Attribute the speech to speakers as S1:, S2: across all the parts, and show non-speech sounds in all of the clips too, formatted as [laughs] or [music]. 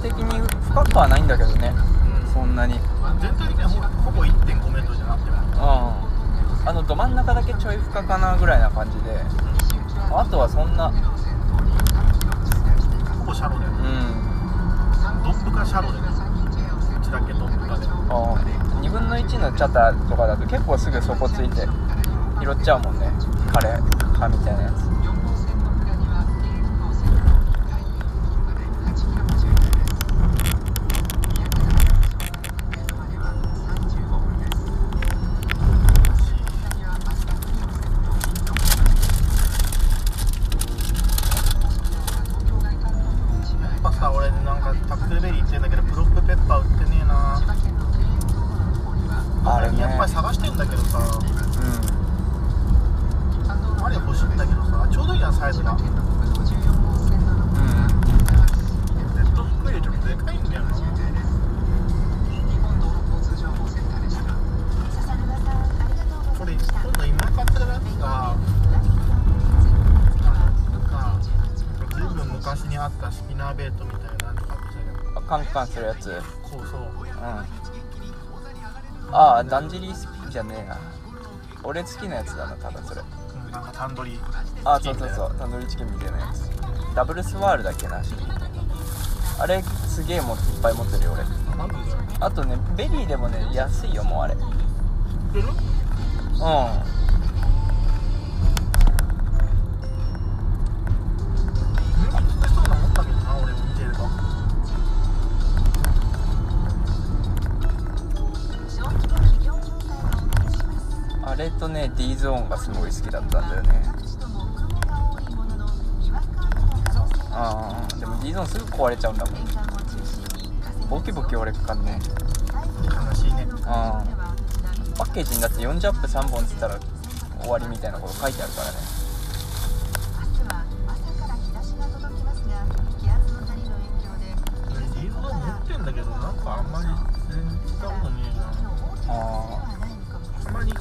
S1: 体的に深くはないんだけどね。
S2: うん。
S1: そんなに。うん
S2: 全体的にはほほぼ1 5メートルじゃなくても。
S1: あのど真ん中だけちょい深かなぐらいな感じで。あとはそんな。
S2: ほぼシャロで
S1: うん。
S2: ドップかシャロでうちだけドップかで。
S1: あ2分の1のチャタとかだと結構すぐ底ついて拾っちゃうもんね。カレーカみたいなやつカンカンするやつ。うん
S2: こうそう
S1: ああだんじりスピンじゃねえな。俺好きなやつだな多分それ。
S2: うんなんかタンドリー
S1: あそうそうそう。タンドリーチキンみたいなやつ。ダブルスワールだっけな種類ねあれすげえもいっぱい持ってるよ俺。
S2: マジで？
S1: あとねベリーでもね安いよもうあれ。うん
S2: 売る？目と
S1: ね D ゾーンがすごい好きだったんだよね。ああでも D ゾーンすぐ壊れちゃうんだもんボキボキ折れっかんね。
S2: 悲しいね。
S1: あパッケージにだって40アップ3本っつったら終わりみたいなこと書いてあるからね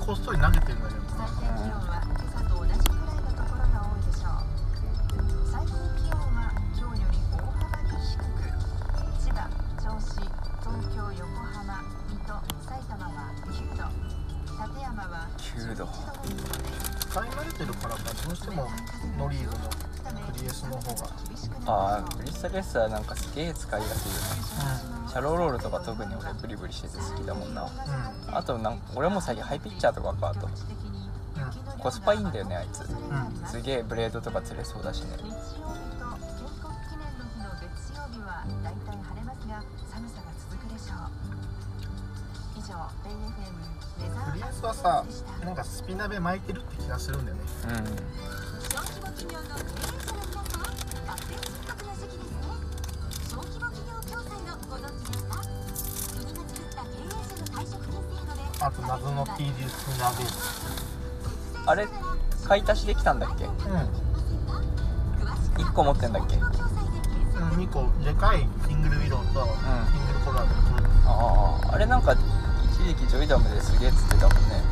S2: こっそり投げてるんだけどさ。クリエスの方が
S1: ああブリスタル S はなんかすげえ使いやすいよね。シャローロールとか特に俺ブリブリしてて好きだもんな。
S2: う
S1: あとなん俺も最近ハイピッチャーとかかあと
S2: ん。
S1: コスパいいんだよねあいつ。
S2: うん。うん
S1: すげえブレードとか釣れそうだしね。
S2: クリエスはさなんかスピナベ巻いてるって気がするんだよね。
S1: うん
S2: あと謎の TG スピナベ
S1: あれ買い足しできたんだっけ？
S2: うん。
S1: 1個持ってんだっけ？あ
S2: うん2個でかいシングルウィローとシングルコラーと
S1: ああれなんか一時期ジョイダムですげえ釣ってたもんね。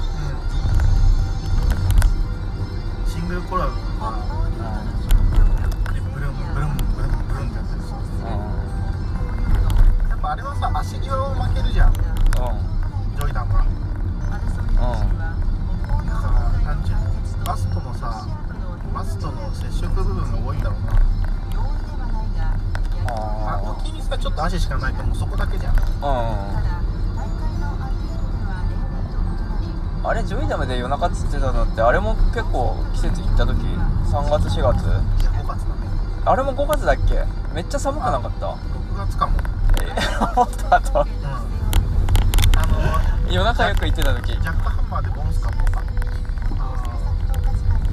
S2: うん。シングルコラー。とあれはさ足際を負けるじゃん。ジ
S1: うん。
S2: ョイダムは。
S1: うん。
S2: だからなんちゅうのバストのさバストの接触部分が多いんだろうな。あ
S1: あ
S2: 沖にさちょっと足しかないともうそこだけじゃん。
S1: あうん。あれジョイダムで夜中釣ってたのってあれも結構季節行った時？3月4月？
S2: いや5月だね。
S1: あれも5月だっけ？めっちゃ寒くなかった
S2: ？6月かも
S1: えもっとあと
S2: うん。あの
S1: 夜中よく行ってた時。
S2: ジャックハンマーでボンスカットか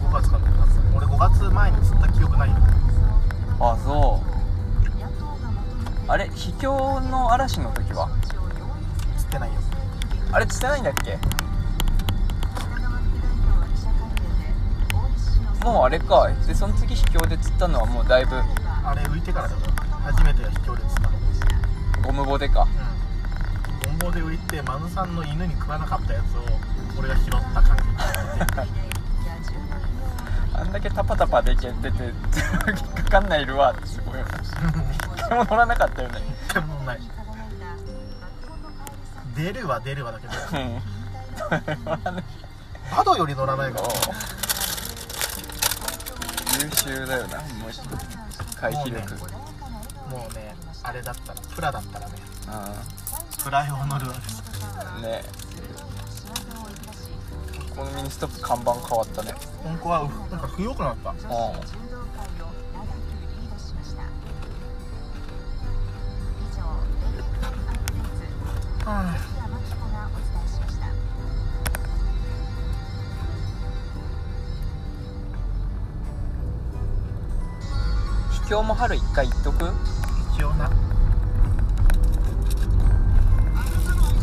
S2: 5月か6月だ俺5月前に釣った記憶ないよ
S1: あそう。あれ秘境の嵐の時は？
S2: 釣ってないよ。
S1: あれ釣ってないんだっけ？もうあれか。でその次秘境で釣ったのはもうだいぶ
S2: あれ浮いてからだよ。初めて飛距離釣った。の
S1: ゴムボデか。
S2: うんボンボで浮いてマヌさんの犬に食わなかったやつを俺が拾った感じ。
S1: あんだけタパタパできてて [laughs] 引っかかんないいるわ。っ [laughs] てすごい。よ一回も乗らなかったよね。
S2: でもない。出るは出るわだけど
S1: うん。乗らない
S2: バドより乗らないか。ら
S1: 優秀だよなもう回避力
S2: もうねあれだったらプラだったらね
S1: う
S2: プラ用乗るわ
S1: んね。このミニストップ看板変わったね。
S2: 本当はうなんか強くなった。
S1: うん
S2: は
S1: 秘境も春一回行っとく？
S2: 一応な。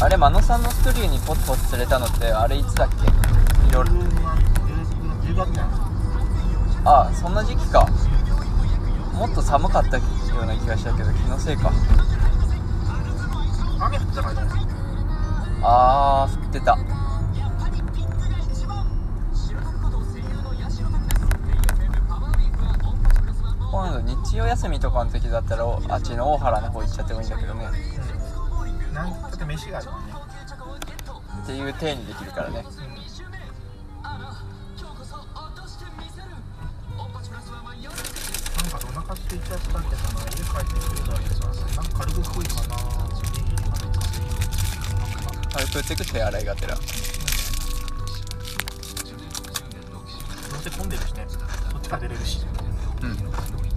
S1: あれ真野さんのストリューにポツポツ釣れたのってあれいつだっけ？夜
S2: 10月じゃない
S1: あそんな時期か。もっと寒かったような気がしたけど気のせいか。
S2: 雨降ってない？
S1: あー降ってた日曜休みとかの時だったらおあっちの大原の方行っちゃってもいいんだけどね。
S2: うん。なんだって飯があるよね。
S1: っていう体にできるからね。
S2: なんかお腹空いちゃったけどな。家帰ってくるだけさなんか軽く食いかな。
S1: 軽く売ってくって洗いがてら。
S2: どうせ混んでるしね。そっちから出れるし。
S1: うん